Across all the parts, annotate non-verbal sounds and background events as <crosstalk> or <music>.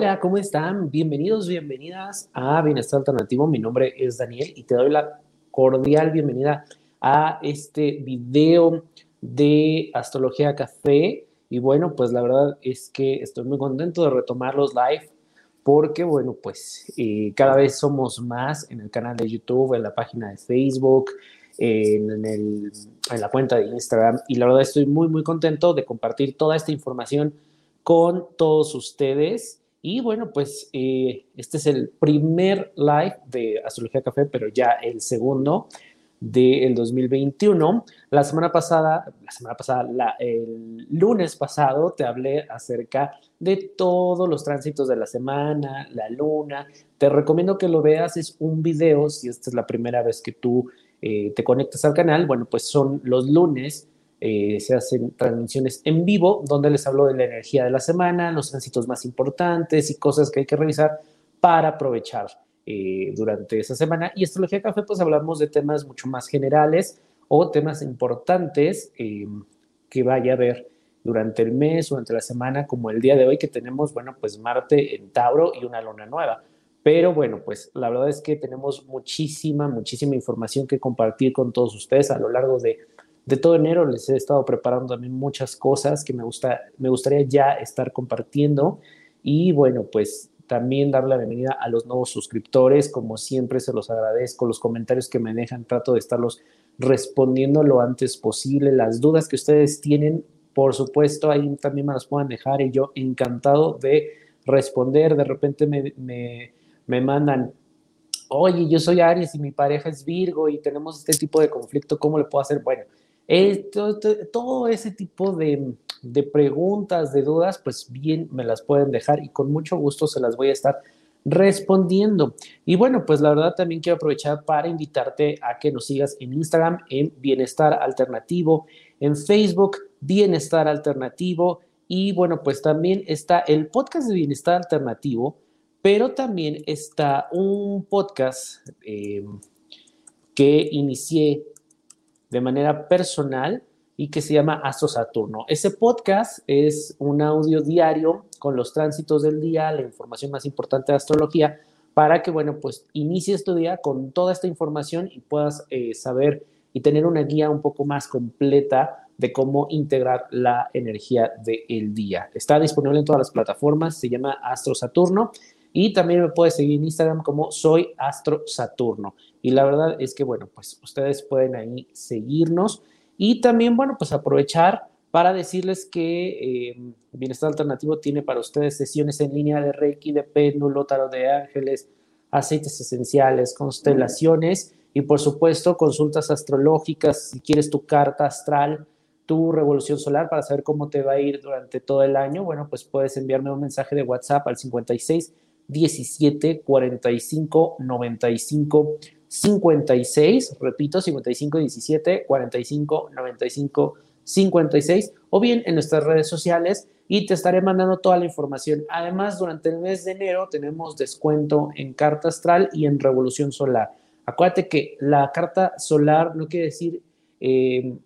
Hola, ¿cómo están? Bienvenidos, bienvenidas a Bienestar Alternativo. Mi nombre es Daniel y te doy la cordial bienvenida a este video de Astrología Café. Y bueno, pues la verdad es que estoy muy contento de retomar los live porque, bueno, pues eh, cada vez somos más en el canal de YouTube, en la página de Facebook, en, en la cuenta de Instagram. Y la verdad estoy muy, muy contento de compartir toda esta información con todos ustedes y bueno, pues eh, este es el primer live de Astrología Café, pero ya el segundo del 2021. La semana pasada, la semana pasada, el lunes pasado te hablé acerca de todos los tránsitos de la semana, la luna. Te recomiendo que lo veas, es un video, si esta es la primera vez que tú eh, te conectas al canal, bueno, pues son los lunes eh, se hacen transmisiones en vivo donde les hablo de la energía de la semana, los tránsitos más importantes y cosas que hay que revisar para aprovechar eh, durante esa semana. Y Astrología Café, pues hablamos de temas mucho más generales o temas importantes eh, que vaya a haber durante el mes o durante la semana, como el día de hoy que tenemos, bueno, pues Marte en Tauro y una luna nueva. Pero bueno, pues la verdad es que tenemos muchísima, muchísima información que compartir con todos ustedes a lo largo de de todo enero les he estado preparando también muchas cosas que me, gusta, me gustaría ya estar compartiendo. Y bueno, pues también dar la bienvenida a los nuevos suscriptores. Como siempre, se los agradezco. Los comentarios que me dejan, trato de estarlos respondiendo lo antes posible. Las dudas que ustedes tienen, por supuesto, ahí también me las puedan dejar y yo encantado de responder. De repente me, me, me mandan, oye, yo soy Aries y mi pareja es Virgo y tenemos este tipo de conflicto, ¿cómo le puedo hacer? Bueno, todo, ese tipo de, preguntas, de dudas, pues bien me las pueden dejar y con mucho gusto se las voy a estar respondiendo. Y bueno, pues la verdad también quiero aprovechar para invitarte a que nos sigas en Instagram en Bienestar Alternativo, en Facebook Bienestar Alternativo y bueno, pues también está el podcast de Bienestar Alternativo, pero también está un podcast eh, que inicié de manera personal y que se llama Astro Saturno. Ese podcast es un audio diario con los tránsitos del día, la información más importante de astrología, para que, bueno, pues inicies tu día con toda esta información y puedas eh, saber y tener una guía un poco más completa de cómo integrar la energía del día. Está disponible en todas las plataformas, se llama Astro Saturno y también me puedes seguir en Instagram como soy Astro Saturno. Y la verdad es que, bueno, pues ustedes pueden ahí seguirnos y también, bueno, pues aprovechar para decirles que eh, Bienestar Alternativo tiene para ustedes sesiones en línea de Reiki, de péndulo, tarot de ángeles, aceites esenciales, constelaciones y por supuesto consultas astrológicas. Si quieres tu carta astral, tu revolución solar para saber cómo te va a ir durante todo el año, bueno, pues puedes enviarme un mensaje de WhatsApp al 56 17 45 95 56, repito, 55 17 45 95 56 o bien en nuestras redes sociales y te estaré mandando toda la información. Además, durante el mes de enero tenemos descuento en carta astral y en revolución solar. Acuérdate que la carta solar no quiere decir, eh,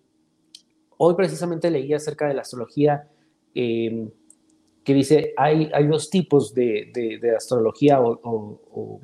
hoy precisamente leí acerca de la astrología eh, que dice, hay, hay dos tipos de, de, astrología o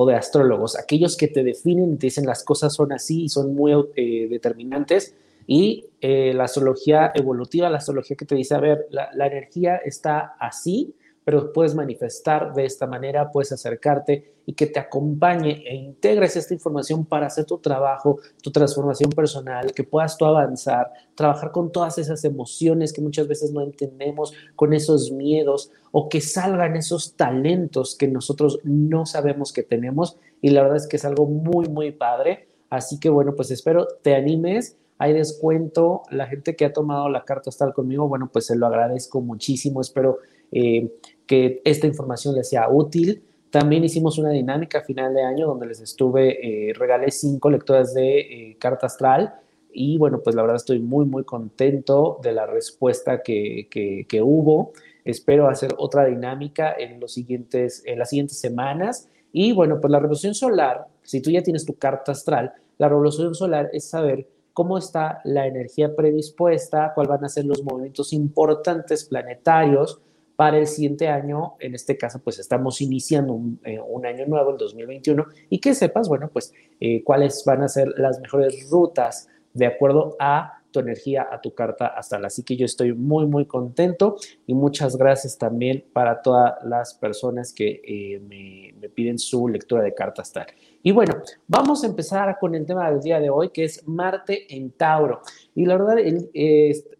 o de astrólogos, aquellos que te definen te dicen las cosas son así y son muy eh, determinantes, y eh, la astrología evolutiva, la astrología que te dice, a ver, la energía está así, pero puedes manifestar de esta manera, puedes acercarte y que te acompañe e integres esta información para hacer tu trabajo, tu transformación personal, que puedas tú avanzar, trabajar con todas esas emociones que muchas veces no entendemos, con esos miedos o que salgan esos talentos que nosotros no sabemos que tenemos y la verdad es que es algo muy, muy padre. Así que bueno, pues espero te animes. Hay descuento. La gente que ha tomado la carta astral conmigo, bueno, pues se lo agradezco muchísimo. Espero eh, que esta información les sea útil. También hicimos una dinámica a final de año donde les estuve, eh, regalé cinco lecturas de eh, carta astral y bueno, pues la verdad estoy muy, muy contento de la respuesta que, que, hubo. Espero hacer otra dinámica en, los siguientes, en las siguientes semanas. Y bueno, pues la revolución solar, si tú ya tienes tu carta astral, la revolución solar es saber cómo está la energía predispuesta, cuáles van a ser los movimientos importantes planetarios para el siguiente año. En este caso, pues estamos iniciando un, eh, año nuevo, el 2021, y que sepas, bueno, pues eh, cuáles van a ser las mejores rutas de acuerdo a tu energía, a tu carta astral. Así que yo estoy muy, muy contento y muchas gracias también para todas las personas que eh, me, me, piden su lectura de carta astral. Y bueno, vamos a empezar con el tema del día de hoy, que es Marte en Tauro. Y la verdad, el,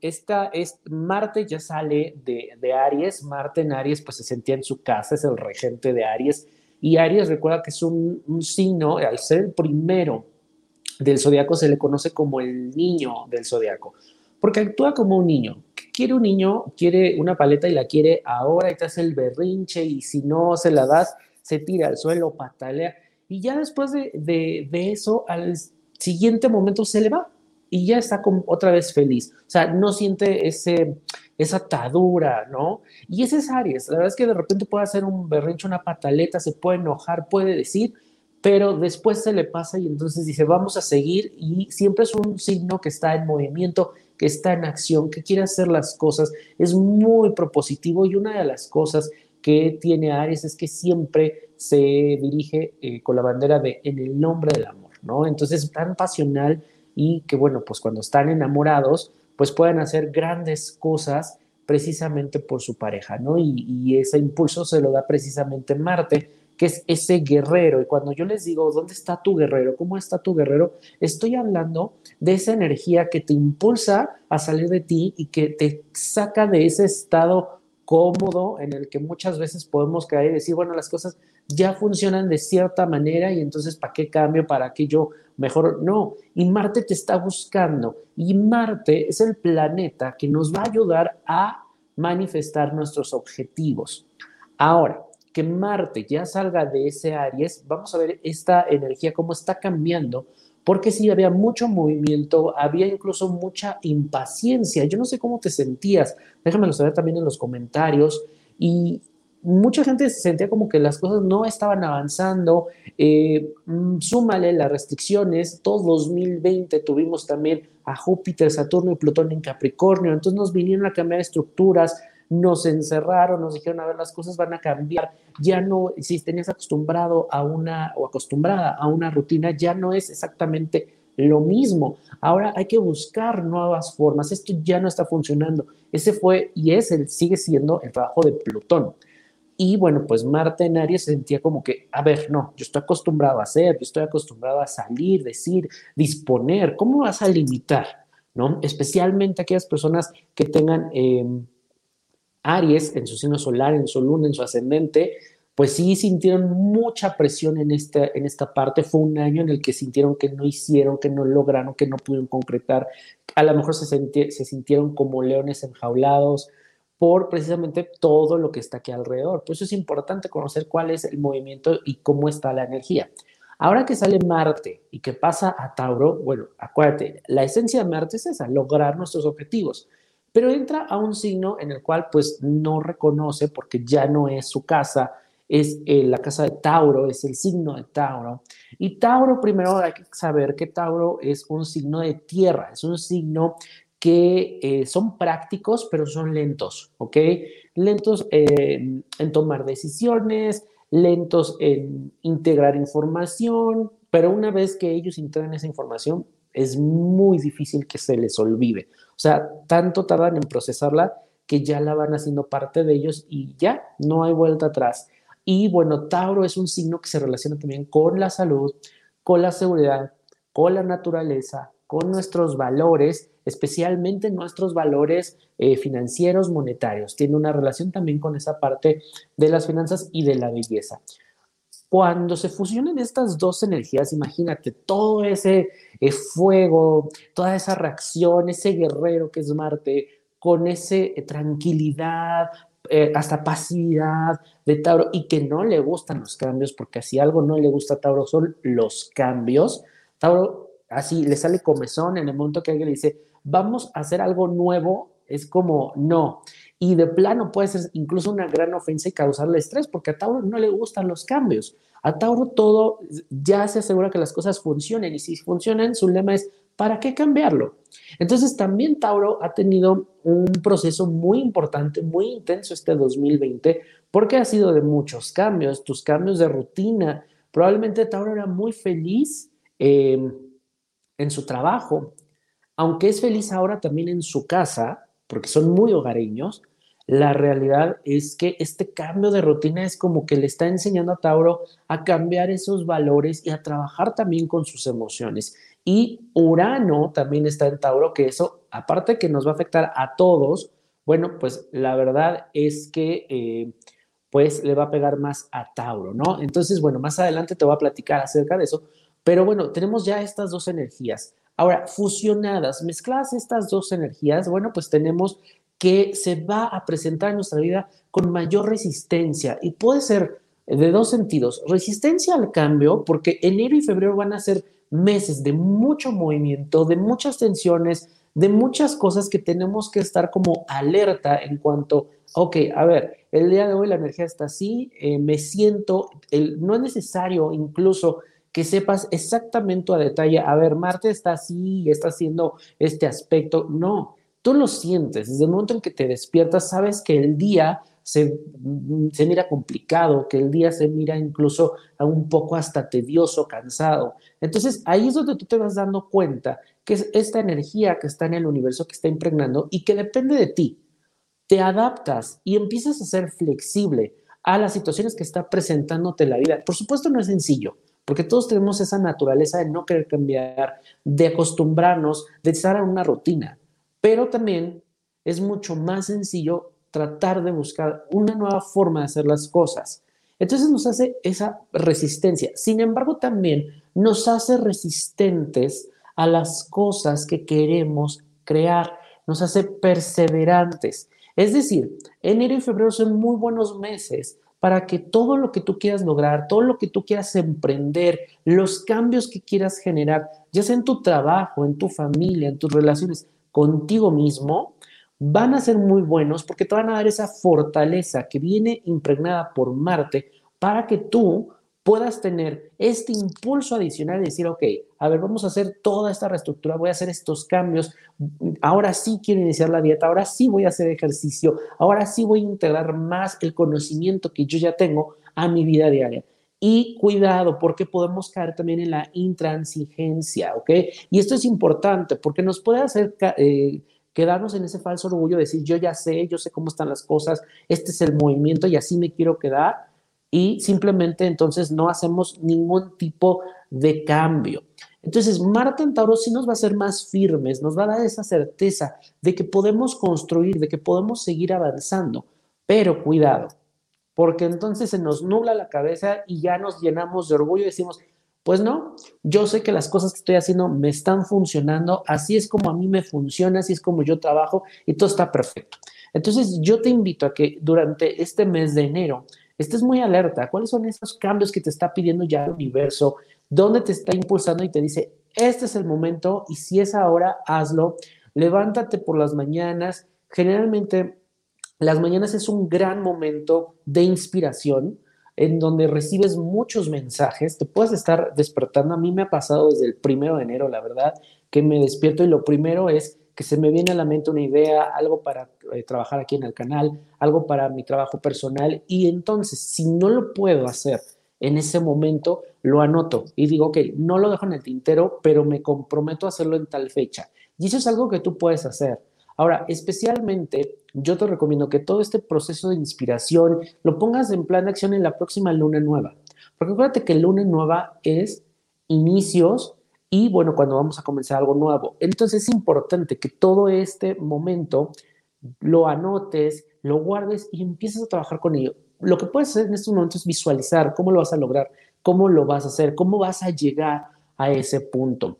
esta, es, Marte ya sale de, Aries, Marte en Aries pues se sentía en su casa, es el regente de Aries. Y Aries recuerda que es un, un signo, al ser el primero del zodiaco se le conoce como el niño del zodiaco, porque actúa como un niño. quiere un niño? Quiere una paleta y la quiere ahora y te hace el berrinche y si no se la das, se tira al suelo, patalea. Y ya después de, de, eso, al siguiente momento se le va y ya está otra vez feliz. O sea, no siente ese, esa atadura, ¿no? Y ese es Aries. La verdad es que de repente puede hacer un berrinche, una pataleta, se puede enojar, puede decir, pero después se le pasa y entonces dice, vamos a seguir y siempre es un signo que está en movimiento, que está en acción, que quiere hacer las cosas, es muy propositivo y una de las cosas que tiene Aries es que siempre se dirige eh, con la bandera de en el nombre del amor, ¿no? Entonces es tan pasional y que bueno, pues cuando están enamorados, pues pueden hacer grandes cosas precisamente por su pareja, ¿no? Y, y ese impulso se lo da precisamente Marte, que es ese guerrero. Y cuando yo les digo, ¿dónde está tu guerrero? ¿Cómo está tu guerrero? Estoy hablando de esa energía que te impulsa a salir de ti y que te saca de ese estado cómodo en el que muchas veces podemos caer y decir, bueno, las cosas ya funcionan de cierta manera y entonces, ¿para qué cambio? ¿Para qué yo mejor? No, y Marte te está buscando y Marte es el planeta que nos va a ayudar a manifestar nuestros objetivos. Ahora, que Marte ya salga de ese Aries, vamos a ver esta energía cómo está cambiando, porque sí había mucho movimiento, había incluso mucha impaciencia. Yo no sé cómo te sentías, déjamelo saber también en los comentarios. Y mucha gente se sentía como que las cosas no estaban avanzando. Eh, mm, súmale las restricciones. Todo 2020 tuvimos también a Júpiter, Saturno y Plutón en Capricornio. Entonces nos vinieron a cambiar estructuras, nos encerraron, nos dijeron, a ver, las cosas van a cambiar, ya no, si tenías acostumbrado a una o acostumbrada a una rutina, ya no es exactamente lo mismo. Ahora hay que buscar nuevas formas, esto ya no está funcionando. Ese fue y es, el, sigue siendo el trabajo de Plutón. Y bueno, pues Marte en Aries se sentía como que, a ver, no, yo estoy acostumbrado a hacer, yo estoy acostumbrado a salir, decir, disponer. ¿Cómo vas a limitar? ¿No? Especialmente aquellas personas que tengan em, Aries, en su signo solar, en su luna, en su ascendente, pues sí sintieron mucha presión en esta, en esta parte. Fue un año en el que sintieron que no hicieron, que no lograron, que no pudieron concretar. A lo mejor se, se sintieron como leones enjaulados por precisamente todo lo que está aquí alrededor. Por eso es importante conocer cuál es el movimiento y cómo está la energía. Ahora que sale Marte y que pasa a Tauro, bueno, acuérdate, la esencia de Marte es esa, lograr nuestros objetivos pero entra a un signo en el cual pues no reconoce porque ya no es su casa, es eh, la casa de Tauro, es el signo de Tauro. Y Tauro, primero hay que saber que Tauro es un signo de tierra, es un signo que eh, son prácticos, pero son lentos, ¿ok? Lentos en tomar decisiones, lentos en integrar información, pero una vez que ellos integran esa información, es muy difícil que se les olvide. O sea, tanto tardan en procesarla que ya la van haciendo parte de ellos y ya no hay vuelta atrás. Y bueno, Tauro es un signo que se relaciona también con la salud, con la seguridad, con la naturaleza, con nuestros valores, especialmente nuestros valores eh, financieros, monetarios. Tiene una relación también con esa parte de las finanzas y de la belleza. Cuando se fusionen estas dos energías, imagínate todo ese eh, fuego, toda esa reacción, ese guerrero que es Marte, con esa eh, tranquilidad, hasta pasividad de Tauro y que no le gustan los cambios, porque si algo no le gusta a Tauro son los cambios. Tauro así le sale comezón en el momento que alguien le dice, vamos a hacer algo nuevo, es como no. Y de plano puede ser incluso una gran ofensa y causarle estrés, porque a Tauro no le gustan los cambios. A Tauro todo ya se asegura que las cosas funcionen y si funcionan, su lema es ¿para qué cambiarlo? Entonces también Tauro ha tenido un proceso muy importante, muy intenso este 2020, porque ha sido de muchos cambios, tus cambios de rutina. Probablemente Tauro era muy feliz em, en su trabajo, aunque es feliz ahora también en su casa, porque son muy hogareños, la realidad es que este cambio de rutina es como que le está enseñando a Tauro a cambiar esos valores y a trabajar también con sus emociones. Y Urano también está en Tauro, que eso, aparte que nos va a afectar a todos, bueno, pues la verdad es que eh, pues le va a pegar más a Tauro, ¿no? Entonces, bueno, más adelante te voy a platicar acerca de eso, pero bueno, tenemos ya estas dos energías. Ahora, fusionadas, mezcladas estas dos energías, bueno, pues tenemos que se va a presentar en nuestra vida con mayor resistencia y puede ser de dos sentidos. Resistencia al cambio, porque enero y febrero van a ser meses de mucho movimiento, de muchas tensiones, de muchas cosas que tenemos que estar como alerta en cuanto, ok, a ver, el día de hoy la energía está así, eh, me siento, no es necesario incluso que sepas exactamente a detalle, a ver, Marte está así, está haciendo este aspecto, no, tú lo sientes, desde el momento en que te despiertas, sabes que el día se, se, mira complicado, que el día se mira incluso un poco hasta tedioso, cansado. Entonces ahí es donde tú te vas dando cuenta que es esta energía que está en el universo, que está impregnando y que depende de ti. Te adaptas y empiezas a ser flexible a las situaciones que está presentándote la vida. Por supuesto no es sencillo, porque todos tenemos esa naturaleza de no querer cambiar, de acostumbrarnos, de estar en una rutina. Pero también es mucho más sencillo tratar de buscar una nueva forma de hacer las cosas. Entonces nos hace esa resistencia. Sin embargo, también nos hace resistentes a las cosas que queremos crear, nos hace perseverantes. Es decir, enero y febrero son muy buenos meses para que todo lo que tú quieras lograr, todo lo que tú quieras emprender, los cambios que quieras generar, ya sea en tu trabajo, en tu familia, en tus relaciones, contigo mismo, van a ser muy buenos porque te van a dar esa fortaleza que viene impregnada por Marte para que tú puedas tener este impulso adicional de decir, ok, a ver, vamos a hacer toda esta reestructura, voy a hacer estos cambios, ahora sí quiero iniciar la dieta, ahora sí voy a hacer ejercicio, ahora sí voy a integrar más el conocimiento que yo ya tengo a mi vida diaria. Y cuidado, porque podemos caer también en la intransigencia, ¿ok? Y esto es importante porque nos puede hacer eh, quedarnos en ese falso orgullo de decir, yo ya sé, yo sé cómo están las cosas, este es el movimiento y así me quiero quedar. Y simplemente entonces no hacemos ningún tipo de cambio. Entonces, Marte en Tauro sí nos va a hacer más firmes, nos va a dar esa certeza de que podemos construir, de que podemos seguir avanzando. Pero cuidado, porque entonces se nos nubla la cabeza y ya nos llenamos de orgullo y decimos, pues no, yo sé que las cosas que estoy haciendo me están funcionando, así es como a mí me funciona, así es como yo trabajo y todo está perfecto. Entonces yo te invito a que durante este mes de enero estés muy alerta. ¿Cuáles son esos cambios que te está pidiendo ya el universo? ¿Dónde te está impulsando y te dice, este es el momento y si es ahora, hazlo? Levántate por las mañanas. Generalmente las mañanas es un gran momento de inspiración en donde recibes muchos mensajes, te puedes estar despertando. A mí me ha pasado desde el primero de enero, la verdad, que me despierto y lo primero es que se me viene a la mente una idea, algo para eh, trabajar aquí en el canal, algo para mi trabajo personal y entonces si no lo puedo hacer en ese momento, lo anoto y digo, ok, no lo dejo en el tintero, pero me comprometo a hacerlo en tal fecha. Y eso es algo que tú puedes hacer. Ahora, especialmente, yo te recomiendo que todo este proceso de inspiración lo pongas en plan de acción en la próxima luna nueva. Porque acuérdate que luna nueva es inicios y, bueno, cuando vamos a comenzar algo nuevo. Entonces es importante que todo este momento lo anotes, lo guardes y empieces a trabajar con ello. Lo que puedes hacer en estos momentos es visualizar cómo lo vas a lograr, cómo lo vas a hacer, cómo vas a llegar a ese punto.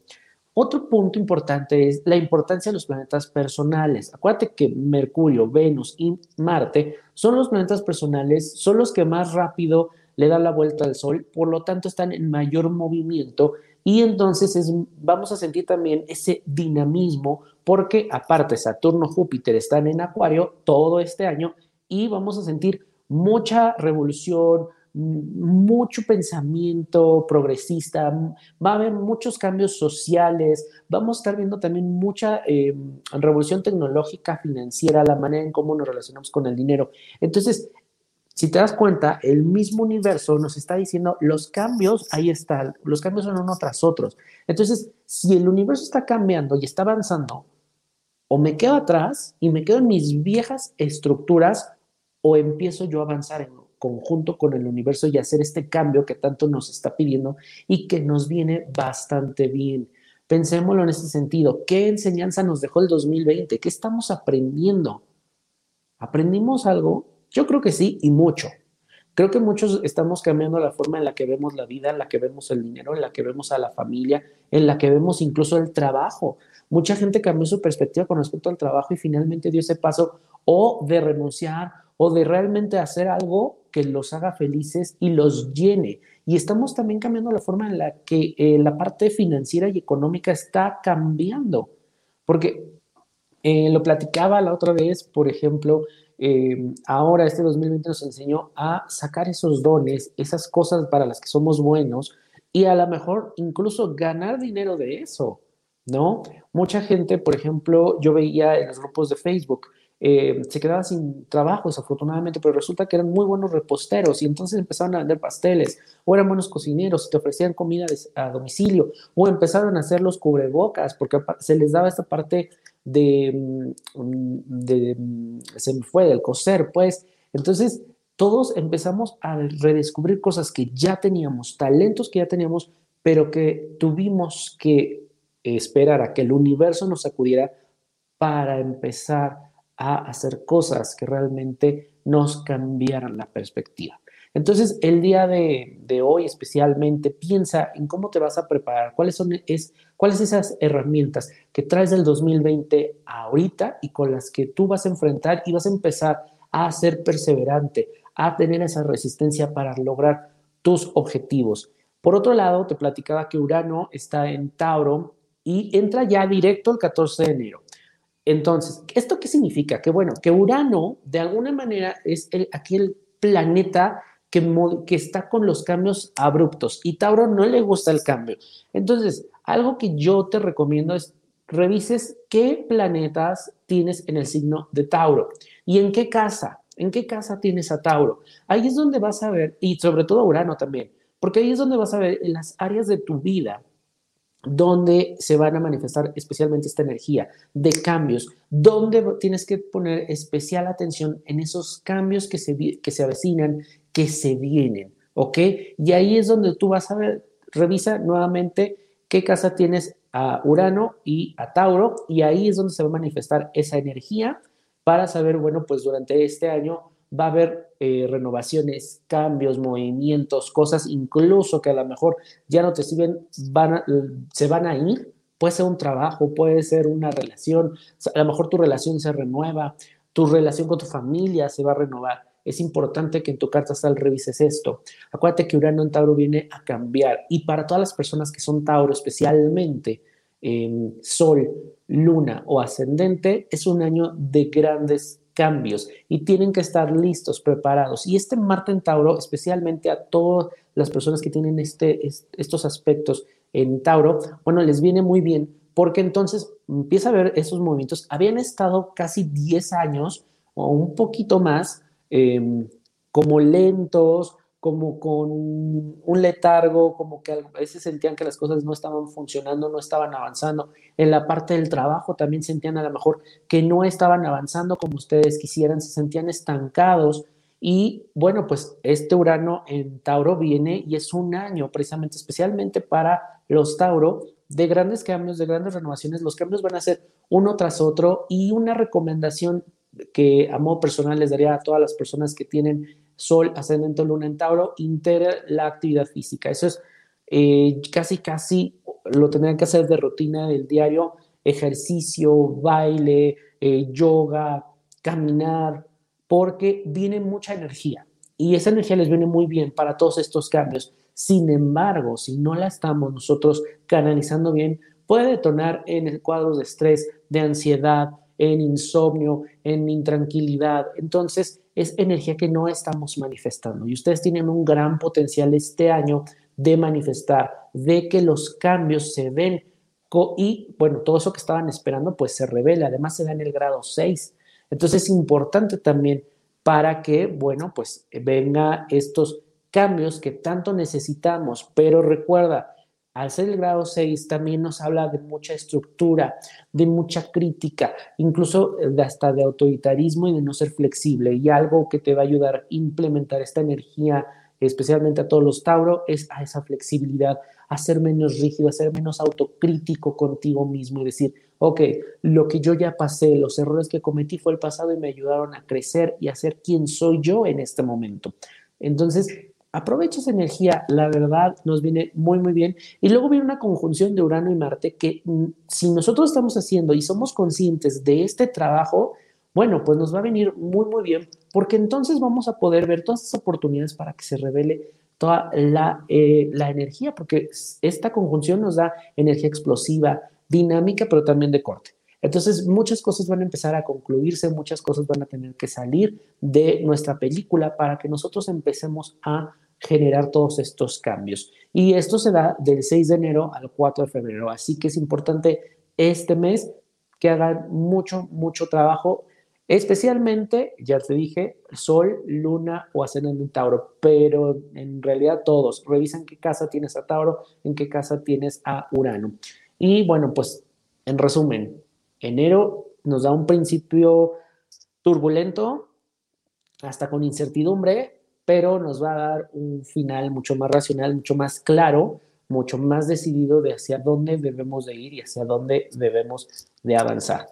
Otro punto importante es la importancia de los planetas personales. Acuérdate que Mercurio, Venus y Marte son los planetas personales, son los que más rápido le dan la vuelta al Sol, por lo tanto están en mayor movimiento y entonces vamos a sentir también ese dinamismo porque aparte Saturno, Júpiter están en Acuario todo este año y vamos a sentir mucha revolución, mucho pensamiento progresista, va a haber muchos cambios sociales, vamos a estar viendo también mucha eh, revolución tecnológica financiera, la manera en cómo nos relacionamos con el dinero. Entonces, si te das cuenta, el mismo universo nos está diciendo los cambios, ahí están, los cambios son uno tras otros. Entonces, si el universo está cambiando y está avanzando, o me quedo atrás y me quedo en mis viejas estructuras, o empiezo yo a avanzar en conjunto con el universo y hacer este cambio que tanto nos está pidiendo y que nos viene bastante bien. Pensémoslo en este sentido. ¿Qué enseñanza nos dejó el 2020? ¿Qué estamos aprendiendo? ¿Aprendimos algo? Yo creo que sí y mucho. Creo que muchos estamos cambiando la forma en la que vemos la vida, en la que vemos el dinero, en la que vemos a la familia, en la que vemos incluso el trabajo. Mucha gente cambió su perspectiva con respecto al trabajo y finalmente dio ese paso o de renunciar o de realmente hacer algo que los haga felices y los llene. Y estamos también cambiando la forma en la que eh, la parte financiera y económica está cambiando. Porque eh, lo platicaba la otra vez, por ejemplo, eh, ahora este 2020 nos enseñó a sacar esos dones, esas cosas para las que somos buenos y a lo mejor incluso ganar dinero de eso, ¿no? Mucha gente, por ejemplo, yo veía en los grupos de Facebook, eh, se quedaba sin trabajo, desafortunadamente, pero resulta que eran muy buenos reposteros y entonces empezaron a vender pasteles, o eran buenos cocineros y te ofrecían comida a domicilio, o empezaron a hacer los cubrebocas, porque se les daba esta parte de, mm, mm, se me fue, del coser, pues. Entonces, todos empezamos a redescubrir cosas que ya teníamos, talentos que ya teníamos, pero que tuvimos que esperar a que el universo nos acudiera para empezar a hacer cosas que realmente nos cambiaran la perspectiva. Entonces, el día de, hoy especialmente, piensa en cómo te vas a preparar, cuáles son es, cuáles esas herramientas que traes del 2020 ahorita y con las que tú vas a enfrentar y vas a empezar a ser perseverante, a tener esa resistencia para lograr tus objetivos. Por otro lado, te platicaba que Urano está en Tauro y entra ya directo el 14 de enero. Entonces, ¿esto qué significa? Que bueno, que Urano de alguna manera es el, aquí el planeta que, está con los cambios abruptos y Tauro no le gusta el cambio. Entonces, algo que yo te recomiendo es revises qué planetas tienes en el signo de Tauro y en qué casa, en qué casa tienes a Tauro. Ahí es donde vas a ver, y sobre todo Urano también, porque ahí es donde vas a ver en las áreas de tu vida donde se van a manifestar especialmente esta energía de cambios, donde tienes que poner especial atención en esos cambios que se, que se avecinan, que se vienen, ¿ok? Y ahí es donde tú vas a ver, revisa nuevamente qué casa tienes a Urano y a Tauro, y ahí es donde se va a manifestar esa energía para saber, bueno, pues durante este año va a haber eh, renovaciones, cambios, movimientos, cosas incluso que a lo mejor ya no te sirven, se van a ir. Puede ser un trabajo, puede ser una relación, a lo mejor tu relación se renueva, tu relación con tu familia se va a renovar es importante que en tu carta astral revises esto. Acuérdate que Urano en Tauro viene a cambiar y para todas las personas que son Tauro, especialmente en Sol, Luna o Ascendente, es un año de grandes cambios y tienen que estar listos, preparados. Y este Marte en Tauro, especialmente a todas las personas que tienen este, estos aspectos en Tauro, bueno, les viene muy bien porque entonces empieza a ver esos movimientos. Habían estado casi 10 años o un poquito más Em, como lentos, como con un letargo, como que a veces sentían que las cosas no estaban funcionando, no estaban avanzando. En la parte del trabajo también sentían a lo mejor que no estaban avanzando como ustedes quisieran, se sentían estancados. Y bueno, pues este Urano en Tauro viene y es un año precisamente, especialmente para los Tauro, de grandes cambios, de grandes renovaciones. Los cambios van a ser uno tras otro y una recomendación que a modo personal les daría a todas las personas que tienen Sol, Ascendente Luna en Tauro, integre la actividad física. Eso es eh, casi, casi lo tendrían que hacer de rutina del diario, ejercicio, baile, eh, yoga, caminar, porque viene mucha energía y esa energía les viene muy bien para todos estos cambios. Sin embargo, si no la estamos nosotros canalizando bien, puede detonar en el cuadro de estrés, de ansiedad, en insomnio, en intranquilidad. Entonces, es energía que no estamos manifestando y ustedes tienen un gran potencial este año de manifestar, de que los cambios se ven y bueno, todo eso que estaban esperando pues se revela, además se da en el grado 6. Entonces es importante también para que, bueno, pues venga estos cambios que tanto necesitamos, pero recuerda, al ser el grado 6 también nos habla de mucha estructura, de mucha crítica, incluso hasta de autoritarismo y de no ser flexible. Y algo que te va a ayudar a implementar esta energía, especialmente a todos los Tauro, es a esa flexibilidad, a ser menos rígido, a ser menos autocrítico contigo mismo y decir, ok, lo que yo ya pasé, los errores que cometí fue el pasado y me ayudaron a crecer y a ser quien soy yo en este momento. Entonces, aprovecha esa energía, la verdad nos viene muy, muy bien. Y luego viene una conjunción de Urano y Marte que mm, si nosotros estamos haciendo y somos conscientes de este trabajo, bueno, pues nos va a venir muy, muy bien, porque entonces vamos a poder ver todas esas oportunidades para que se revele toda la, eh, la energía, porque esta conjunción nos da energía explosiva, dinámica, pero también de corte. Entonces, muchas cosas van a empezar a concluirse, muchas cosas van a tener que salir de nuestra película para que nosotros empecemos a generar todos estos cambios. Y esto se da del 6 de enero al 4 de febrero. Así que es importante este mes que hagan mucho, mucho trabajo, especialmente, ya te dije, Sol, Luna o Ascendente en Tauro, pero en realidad todos. Revisen qué casa tienes a Tauro, en qué casa tienes a Urano. Y bueno, pues en resumen, enero nos da un principio turbulento, hasta con incertidumbre, pero nos va a dar un final mucho más racional, mucho más claro, mucho más decidido de hacia dónde debemos de ir y hacia dónde debemos de avanzar.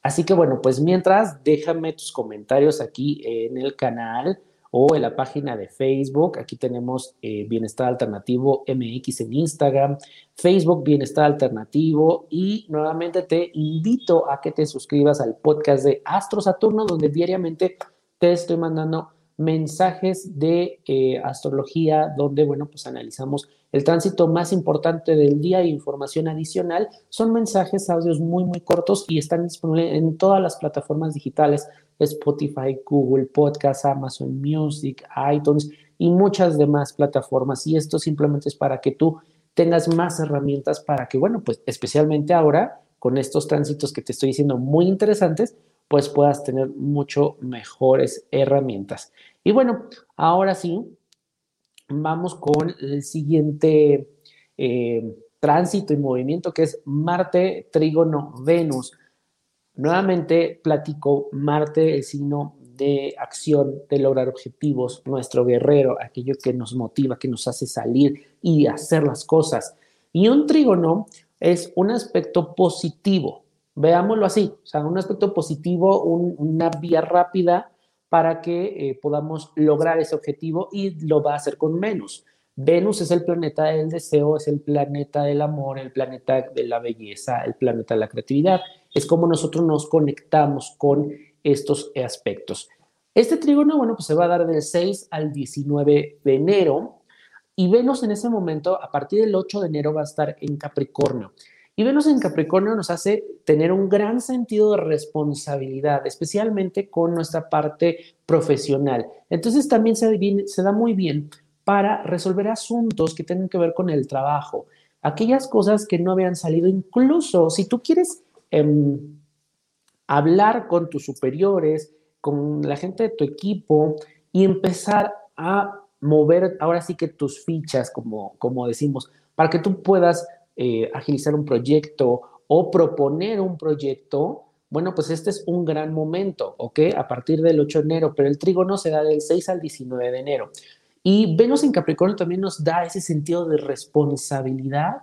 Así que bueno, pues mientras, déjame tus comentarios aquí en el canal o en la página de Facebook. Aquí tenemos eh, Bienestar Alternativo MX en Instagram, Facebook Bienestar Alternativo y nuevamente te invito a que te suscribas al podcast de Astro Saturno donde diariamente te estoy mandando mensajes de eh, astrología donde, bueno, pues analizamos el tránsito más importante del día e información adicional. Son mensajes, audios muy, muy cortos y están disponibles en todas las plataformas digitales, Spotify, Google Podcast, Amazon Music, iTunes y muchas demás plataformas. Y esto simplemente es para que tú tengas más herramientas para que, bueno, pues especialmente ahora con estos tránsitos que te estoy diciendo muy interesantes, pues puedas tener mucho mejores herramientas. Y bueno, ahora sí, vamos con el siguiente eh, tránsito y movimiento que es Marte, Trígono, Venus. Nuevamente platico Marte, el signo de acción, de lograr objetivos, nuestro guerrero, aquello que nos motiva, que nos hace salir y hacer las cosas. Y un trígono es un aspecto positivo, veámoslo así, o sea, un aspecto positivo, una vía rápida para que eh, podamos lograr ese objetivo y lo va a hacer con Venus. Venus es el planeta del deseo, es el planeta del amor, el planeta de la belleza, el planeta de la creatividad. Es como nosotros nos conectamos con estos aspectos. Este trígono, bueno, pues se va a dar del 6 al 19 de enero y Venus en ese momento, a partir del 8 de enero, va a estar en Capricornio. Y Venus en Capricornio nos hace tener un gran sentido de responsabilidad, especialmente con nuestra parte profesional. Entonces también se, da muy bien para resolver asuntos que tienen que ver con el trabajo, aquellas cosas que no habían salido, incluso si tú quieres em, hablar con tus superiores, con la gente de tu equipo y empezar a mover ahora sí que tus fichas, como, como decimos, para que tú puedas eh, agilizar un proyecto o proponer un proyecto, bueno, pues este es un gran momento, ¿ok? A partir del 8 de enero, pero el trígono se da del 6 al 19 de enero. Y Venus en Capricornio también nos da ese sentido de responsabilidad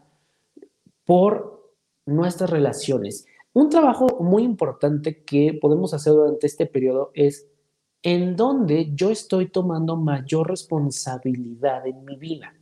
por nuestras relaciones. Un trabajo muy importante que podemos hacer durante este periodo es en donde yo estoy tomando mayor responsabilidad en mi vida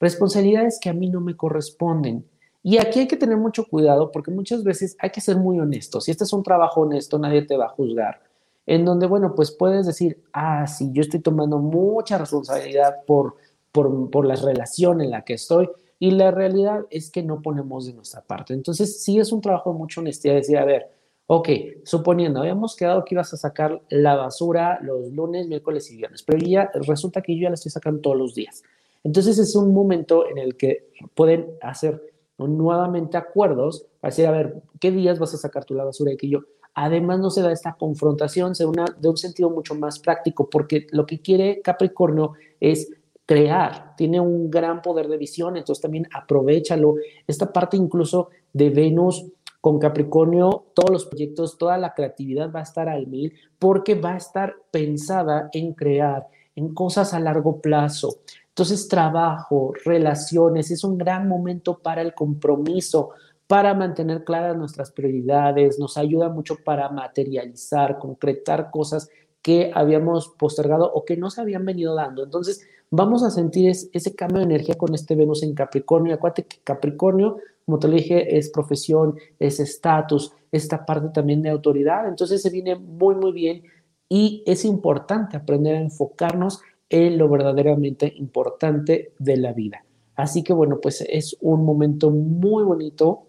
responsabilidades que a mí no me corresponden. Y aquí hay que tener mucho cuidado porque muchas veces hay que ser muy honestos. Si este es un trabajo honesto, nadie te va a juzgar. En donde, bueno, pues puedes decir, ah, sí, yo estoy tomando mucha responsabilidad por, por, por la relación en la que estoy. Y la realidad es que no ponemos de nuestra parte. Entonces, sí es un trabajo de mucha honestidad decir, a ver, Ok, suponiendo, habíamos quedado que ibas a sacar la basura los lunes, miércoles y viernes, pero ya resulta que yo ya la estoy sacando todos los días. Entonces es un momento en el que pueden hacer nuevamente acuerdos para decir, a ver, ¿qué días vas a sacar tú la basura? Y que yo, además no se da esta confrontación, de un sentido mucho más práctico, porque lo que quiere Capricornio es crear, tiene un gran poder de visión, entonces también aprovechalo. Esta parte incluso de Venus con Capricornio, todos los proyectos, toda la creatividad va a estar al mil porque va a estar pensada en crear, en cosas a largo plazo. Entonces, trabajo, relaciones, es un gran momento para el compromiso, para mantener claras nuestras prioridades, nos ayuda mucho para materializar, concretar cosas que habíamos postergado o que no se habían venido dando. Entonces, vamos a sentir ese cambio de energía con este Venus en Capricornio. Acuérdate que Capricornio, como te lo dije, es profesión, es estatus, esta parte también de autoridad. Entonces, se viene muy, muy bien y es importante aprender a enfocarnos en lo verdaderamente importante de la vida. Así que bueno, pues es un momento muy bonito,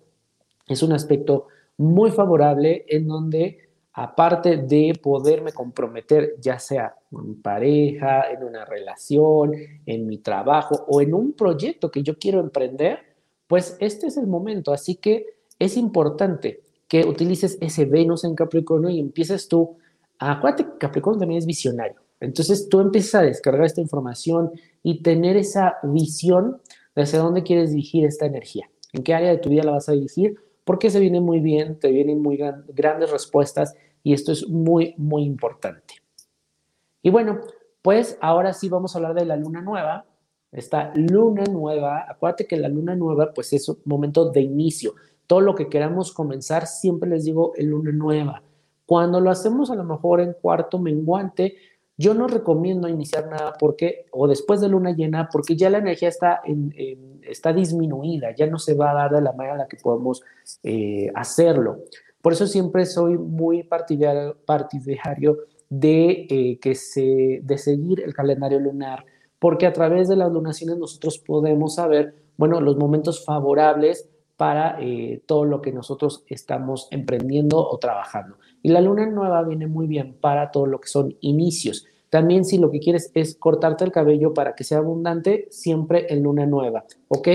es un aspecto muy favorable en donde aparte de poderme comprometer, ya sea en pareja, en una relación, en mi trabajo o en un proyecto que yo quiero emprender, pues este es el momento. Así que es importante que utilices ese Venus en Capricornio y empieces tú. Acuérdate que Capricornio también es visionario. Entonces tú empiezas a descargar esta información y tener esa visión de hacia dónde quieres dirigir esta energía, en qué área de tu vida la vas a dirigir, porque se viene muy bien, te vienen muy grandes respuestas y esto es muy, muy importante. Y bueno, pues ahora sí vamos a hablar de la luna nueva. Esta luna nueva, acuérdate que la luna nueva pues es un momento de inicio. Todo lo que queramos comenzar, siempre les digo el luna nueva. Cuando lo hacemos a lo mejor en cuarto menguante, yo no recomiendo iniciar nada porque, o después de luna llena, porque ya la energía está, en, está disminuida, ya no se va a dar de la manera en la que podemos eh, hacerlo. Por eso siempre soy muy partidario, de, eh, que se, de seguir el calendario lunar, porque a través de las lunaciones nosotros podemos saber, bueno, los momentos favorables para eh, todo lo que nosotros estamos emprendiendo o trabajando. Y la luna nueva viene muy bien para todo lo que son inicios. También si lo que quieres es cortarte el cabello para que sea abundante, siempre en luna nueva, ¿ok?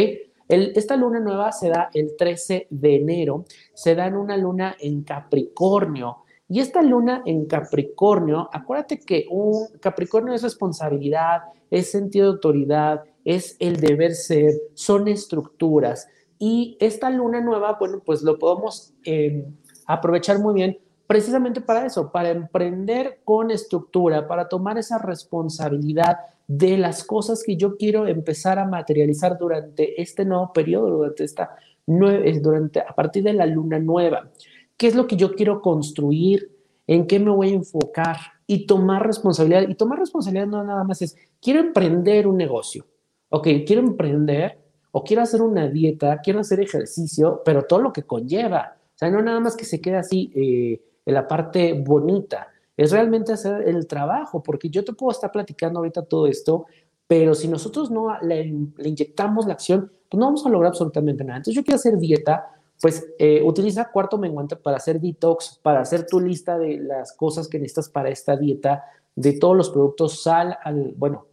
esta luna nueva se da el 13 de enero, se da en una luna en Capricornio. Y esta luna en Capricornio, acuérdate que un Capricornio es responsabilidad, es sentido de autoridad, es el deber ser, son estructuras. Y esta luna nueva, bueno, pues lo podemos eh, aprovechar muy bien precisamente para eso, para emprender con estructura, para tomar esa responsabilidad de las cosas que yo quiero empezar a materializar durante este nuevo periodo, durante esta eh, durante a partir de la luna nueva. ¿Qué es lo que yo quiero construir? ¿En qué me voy a enfocar? Y tomar responsabilidad. Y tomar responsabilidad no nada más es, quiero emprender un negocio. Ok, quiero emprender o quiero hacer una dieta, quiero hacer ejercicio, pero todo lo que conlleva. O sea, no nada más que se quede así eh, en la parte bonita es realmente hacer el trabajo, porque yo te puedo estar platicando ahorita todo esto, pero si nosotros no le, inyectamos la acción, pues no vamos a lograr absolutamente nada. Entonces yo quiero hacer dieta, pues eh, utiliza cuarto menguante para hacer detox, para hacer tu lista de las cosas que necesitas para esta dieta, de todos los productos, sal al, bueno,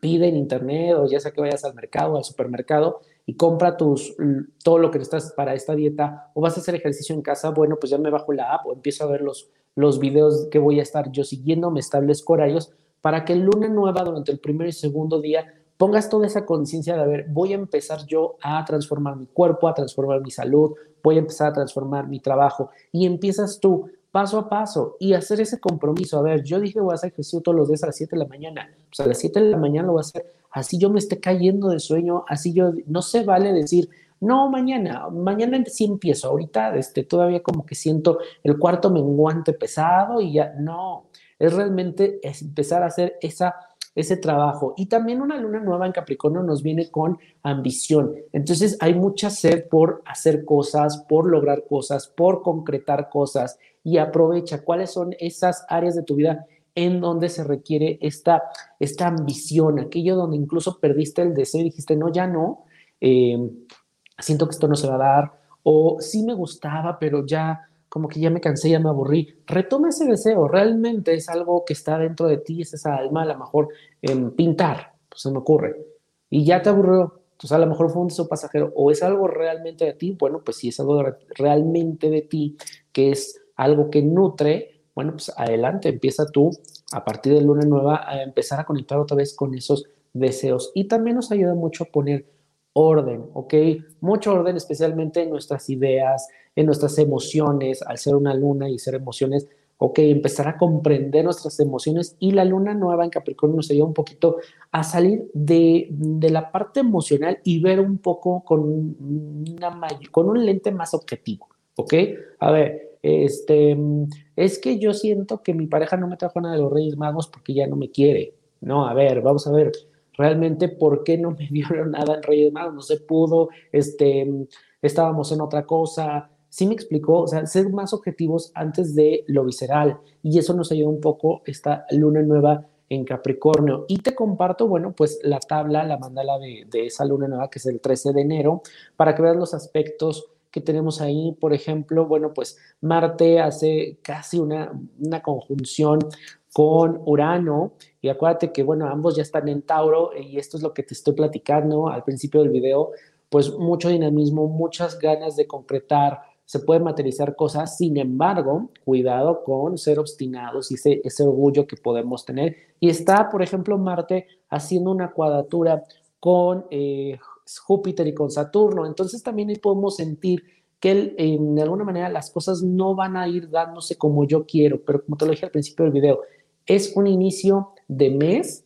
pide en internet o ya sea que vayas al mercado, al supermercado y compra tus, todo lo que necesitas para esta dieta o vas a hacer ejercicio en casa, bueno, pues ya me bajo la app o empiezo a ver los, los videos que voy a estar yo siguiendo, me establezco horarios para que el lunes nueva durante el primer y segundo día pongas toda esa conciencia de, a ver, voy a empezar yo a transformar mi cuerpo, a transformar mi salud, voy a empezar a transformar mi trabajo y empiezas tú paso a paso y hacer ese compromiso. A ver, yo dije voy a hacer ejercicio todos los días a las 7 de la mañana, pues a las 7 de la mañana lo voy a hacer, así yo me esté cayendo de sueño, así yo, no se vale decir, no, mañana, mañana sí empiezo. Ahorita este, todavía como que siento el cuarto menguante pesado y ya, no, es realmente empezar a hacer esa, ese trabajo. Y también una luna nueva en Capricornio nos viene con ambición. Entonces hay mucha sed por hacer cosas, por lograr cosas, por concretar cosas y aprovecha cuáles son esas áreas de tu vida en donde se requiere esta, esta ambición, aquello donde incluso perdiste el deseo y dijiste, no, ya no. Eh, siento que esto no se va a dar, o sí me gustaba, pero ya como que ya me cansé, ya me aburrí. Retoma ese deseo, realmente es algo que está dentro de ti, es esa alma, a lo mejor en pintar, pues se me ocurre. Y ya te aburrió, entonces a lo mejor fue un deseo pasajero, o es algo realmente de ti, bueno, pues si es algo realmente de ti, que es algo que nutre, bueno, pues adelante, empieza tú a partir de luna nueva a empezar a conectar otra vez con esos deseos. Y también nos ayuda mucho a poner orden, ¿ok? Mucho orden, especialmente en nuestras ideas, en nuestras emociones, al ser una luna y ser emociones, ok, empezar a comprender nuestras emociones y la luna nueva en Capricornio nos ayuda un poquito a salir de, la parte emocional y ver un poco con, una con un lente más objetivo, ¿ok? A ver, este, es que yo siento que mi pareja no me trajo nada de los Reyes Magos porque ya no me quiere. No, a ver, vamos a ver, realmente por qué no me <laughs> dieron nada en Reyes Magos, no se pudo, este, estábamos en otra cosa. Sí me explicó, o sea, ser más objetivos antes de lo visceral y eso nos ayuda un poco esta luna nueva en Capricornio. Y te comparto, bueno, pues la tabla, la mandala de, de esa luna nueva que es el 13 de enero, para que veas los aspectos que tenemos ahí, por ejemplo, bueno, pues Marte hace casi una, una conjunción con Urano y acuérdate que, bueno, ambos ya están en Tauro y esto es lo que te estoy platicando al principio del video, pues mucho dinamismo, muchas ganas de concretar, se pueden materializar cosas, sin embargo, cuidado con ser obstinados y ese, ese orgullo que podemos tener. Y está, por ejemplo, Marte haciendo una cuadratura con eh, Júpiter y con Saturno. Entonces también podemos sentir que de alguna manera las cosas no van a ir dándose como yo quiero, pero como te lo dije al principio del video, es un inicio de mes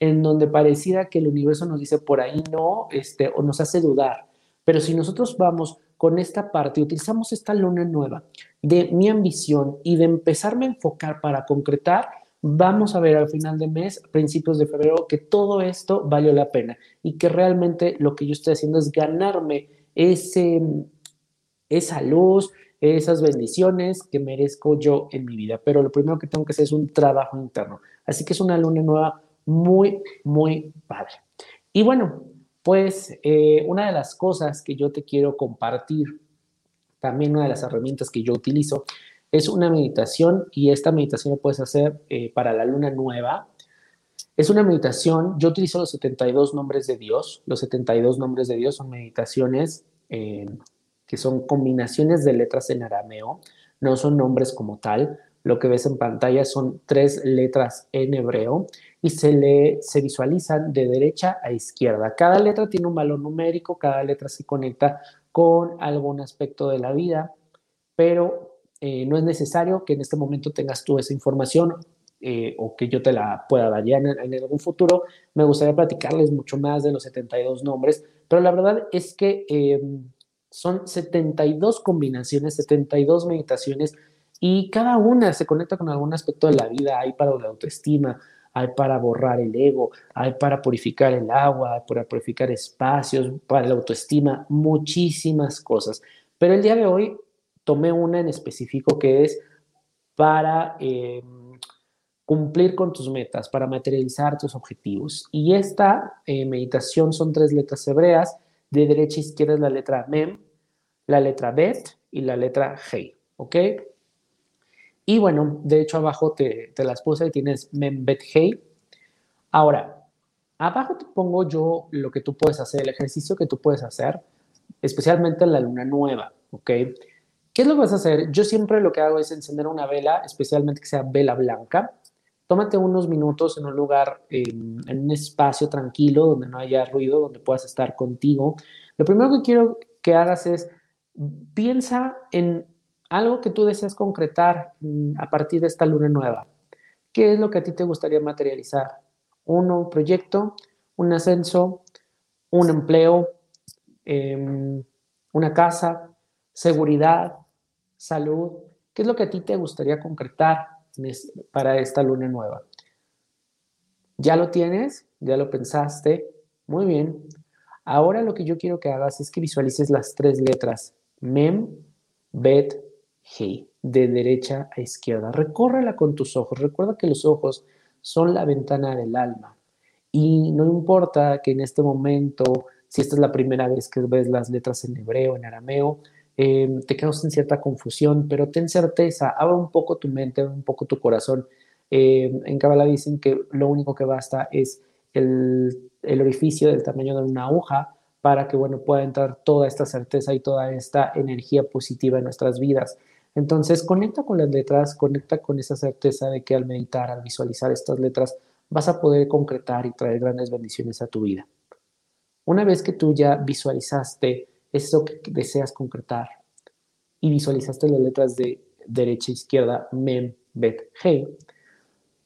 en donde pareciera que el universo nos dice por ahí no, este, o nos hace dudar. Pero si nosotros vamos con esta parte, utilizamos esta luna nueva de mi ambición y de empezarme a enfocar para concretar, vamos a ver al final de mes, principios de febrero, que todo esto valió la pena y que realmente lo que yo estoy haciendo es ganarme ese, esa luz, esas bendiciones que merezco yo en mi vida. Pero lo primero que tengo que hacer es un trabajo interno. Así que es una luna nueva muy, muy padre. Y bueno, pues eh, una de las cosas que yo te quiero compartir, también una de las herramientas que yo utilizo, es una meditación y esta meditación la puedes hacer eh, para la luna nueva. Es una meditación, yo utilizo los 72 nombres de Dios. Los 72 nombres de Dios son meditaciones eh, que son combinaciones de letras en arameo, no son nombres como tal. Lo que ves en pantalla son tres letras en hebreo y se, le, se visualizan de derecha a izquierda. Cada letra tiene un valor numérico, cada letra se conecta con algún aspecto de la vida, pero eh, no es necesario que en este momento tengas tú esa información eh, o que yo te la pueda dar ya en, algún futuro. Me gustaría platicarles mucho más de los 72 nombres, pero la verdad es que em, son 72 combinaciones, 72 meditaciones y cada una se conecta con algún aspecto de la vida. Hay para la autoestima, hay para borrar el ego, hay para purificar el agua, hay para purificar espacios, para la autoestima, muchísimas cosas. Pero el día de hoy tomé una en específico que es para eh, cumplir con tus metas, para materializar tus objetivos. Y esta eh, meditación son tres letras hebreas. De derecha a izquierda es la letra Mem, la letra Bet y la letra Hei. ¿Ok? Y bueno, de hecho abajo te, te las puse y tienes Mem, Bet, Hei. Ahora, abajo te pongo yo lo que tú puedes hacer, el ejercicio que tú puedes hacer, especialmente en la luna nueva. ¿Ok? ¿Qué es lo que vas a hacer? Yo siempre lo que hago es encender una vela, especialmente que sea vela blanca. Tómate unos minutos en un lugar, en, un espacio tranquilo, donde no haya ruido, donde puedas estar contigo. Lo primero que quiero que hagas es piensa en algo que tú deseas concretar mm, a partir de esta luna nueva. ¿Qué es lo que a ti te gustaría materializar? ¿Un nuevo proyecto? ¿Un ascenso? ¿Un empleo? Em, ¿Una casa? seguridad, salud. ¿Qué es lo que a ti te gustaría concretar para esta luna nueva? ¿Ya lo tienes? ¿Ya lo pensaste? Muy bien. Ahora lo que yo quiero que hagas es que visualices las tres letras Mem, Bet, He, de derecha a izquierda. Recórrela con tus ojos. Recuerda que los ojos son la ventana del alma. Y no importa que en este momento, si esta es la primera vez que ves las letras en hebreo, en arameo, eh, te causen cierta confusión, pero ten certeza, abre un poco tu mente, un poco tu corazón. Eh, en Kabbalah dicen que lo único que basta es el, orificio del tamaño de una aguja para que, bueno, pueda entrar toda esta certeza y toda esta energía positiva en nuestras vidas. Entonces, conecta con las letras, conecta con esa certeza de que al meditar, al visualizar estas letras, vas a poder concretar y traer grandes bendiciones a tu vida. Una vez que tú ya visualizaste eso que deseas concretar y visualizaste las letras de derecha, izquierda, mem, bet, hey,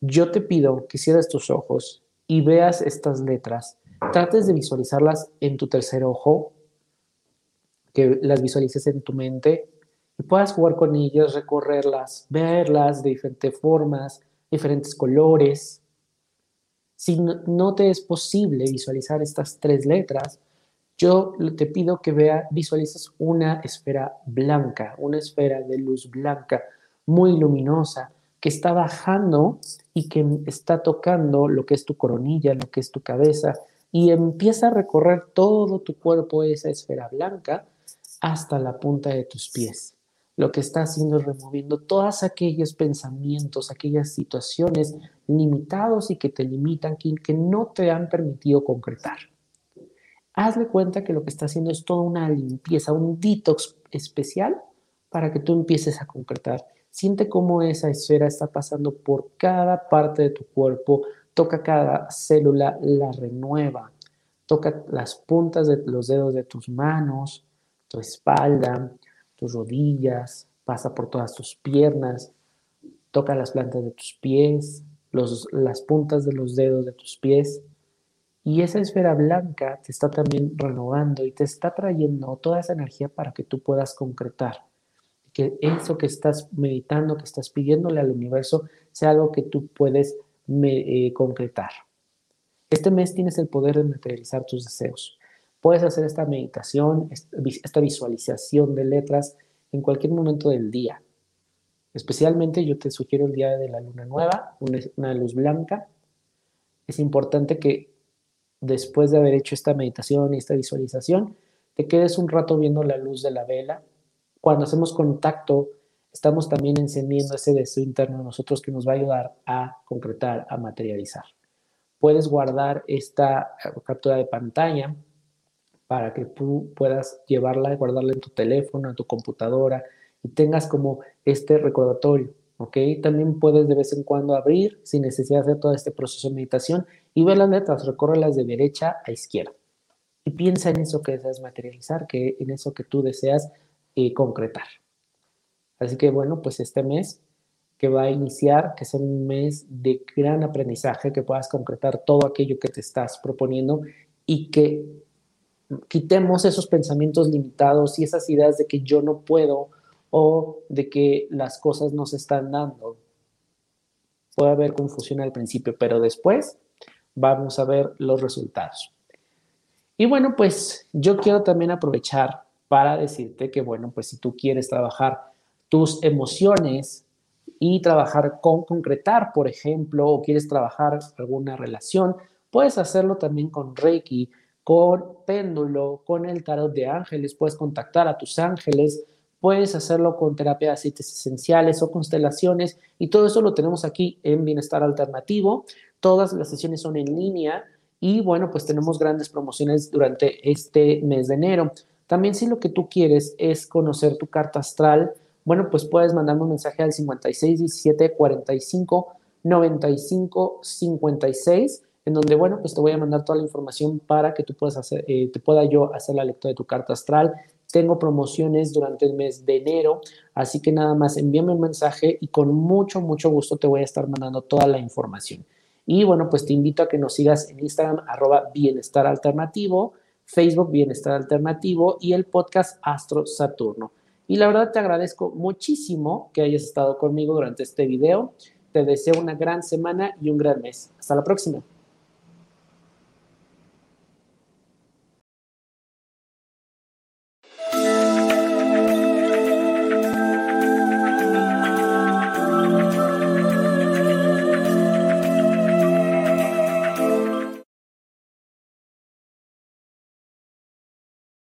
yo te pido que cierres tus ojos y veas estas letras, trates de visualizarlas en tu tercer ojo, que las visualices en tu mente y puedas jugar con ellas, recorrerlas, verlas de diferentes formas, diferentes colores. Si no, te es posible visualizar estas tres letras, yo te pido que vea, visualices una esfera blanca, una esfera de luz blanca, muy luminosa, que está bajando y que está tocando lo que es tu coronilla, lo que es tu cabeza, y empieza a recorrer todo tu cuerpo esa esfera blanca hasta la punta de tus pies. Lo que está haciendo es removiendo todos aquellos pensamientos, aquellas situaciones limitados y que te limitan, que, que no te han permitido concretar hazle cuenta que lo que está haciendo es toda una limpieza, un detox especial para que tú empieces a concretar. Siente cómo esa esfera está pasando por cada parte de tu cuerpo, toca cada célula, la renueva, toca las puntas de los dedos de tus manos, tu espalda, tus rodillas, pasa por todas tus piernas, toca las plantas de tus pies, las puntas de los dedos de tus pies y esa esfera blanca te está también renovando y te está trayendo toda esa energía para que tú puedas concretar. Que eso que estás meditando, que estás pidiéndole al universo, sea algo que tú puedes eh, concretar. Este mes tienes el poder de materializar tus deseos. Puedes hacer esta meditación, esta visualización de letras en cualquier momento del día. Especialmente yo te sugiero el día de la luna nueva, una luz blanca. Es importante que después de haber hecho esta meditación y esta visualización, te quedes un rato viendo la luz de la vela. Cuando hacemos contacto, estamos también encendiendo ese deseo interno de nosotros que nos va a ayudar a concretar, a materializar. Puedes guardar esta eh, captura de pantalla para que tú puedas llevarla guardarla en tu teléfono, en tu computadora y tengas como este recordatorio. ¿ok? También puedes de vez en cuando abrir sin necesidad de hacer todo este proceso de meditación y ver las letras, recórrelas de derecha a izquierda. Y piensa en eso que deseas materializar, que en eso que tú deseas eh, concretar. Así que bueno, pues este mes que va a iniciar, que es un mes de gran aprendizaje, que puedas concretar todo aquello que te estás proponiendo y que quitemos esos pensamientos limitados y esas ideas de que yo no puedo o de que las cosas no se están dando. Puede haber confusión al principio, pero después vamos a ver los resultados. Y bueno, pues yo quiero también aprovechar para decirte que, bueno, pues si tú quieres trabajar tus emociones y trabajar con concretar, por ejemplo, o quieres trabajar alguna relación, puedes hacerlo también con Reiki, con péndulo, con el tarot de ángeles, puedes contactar a tus ángeles, Puedes hacerlo con terapia de aceites esenciales o constelaciones y todo eso lo tenemos aquí en Bienestar Alternativo. Todas las sesiones son en línea y bueno, pues tenemos grandes promociones durante este mes de enero. También si lo que tú quieres es conocer tu carta astral, bueno, pues puedes mandarme un mensaje al 56 17 45 95 56 en donde, bueno, pues te voy a mandar toda la información para que tú puedas hacer, eh, te pueda yo hacer la lectura de tu carta astral. Tengo promociones durante el mes de enero, así que nada más envíame un mensaje y con mucho, mucho gusto te voy a estar mandando toda la información. Y bueno, pues te invito a que nos sigas en Instagram, arroba bienestar alternativo, Facebook Bienestar Alternativo y el podcast Astro Saturno. Y la verdad te agradezco muchísimo que hayas estado conmigo durante este video. Te deseo una gran semana y un gran mes. Hasta la próxima.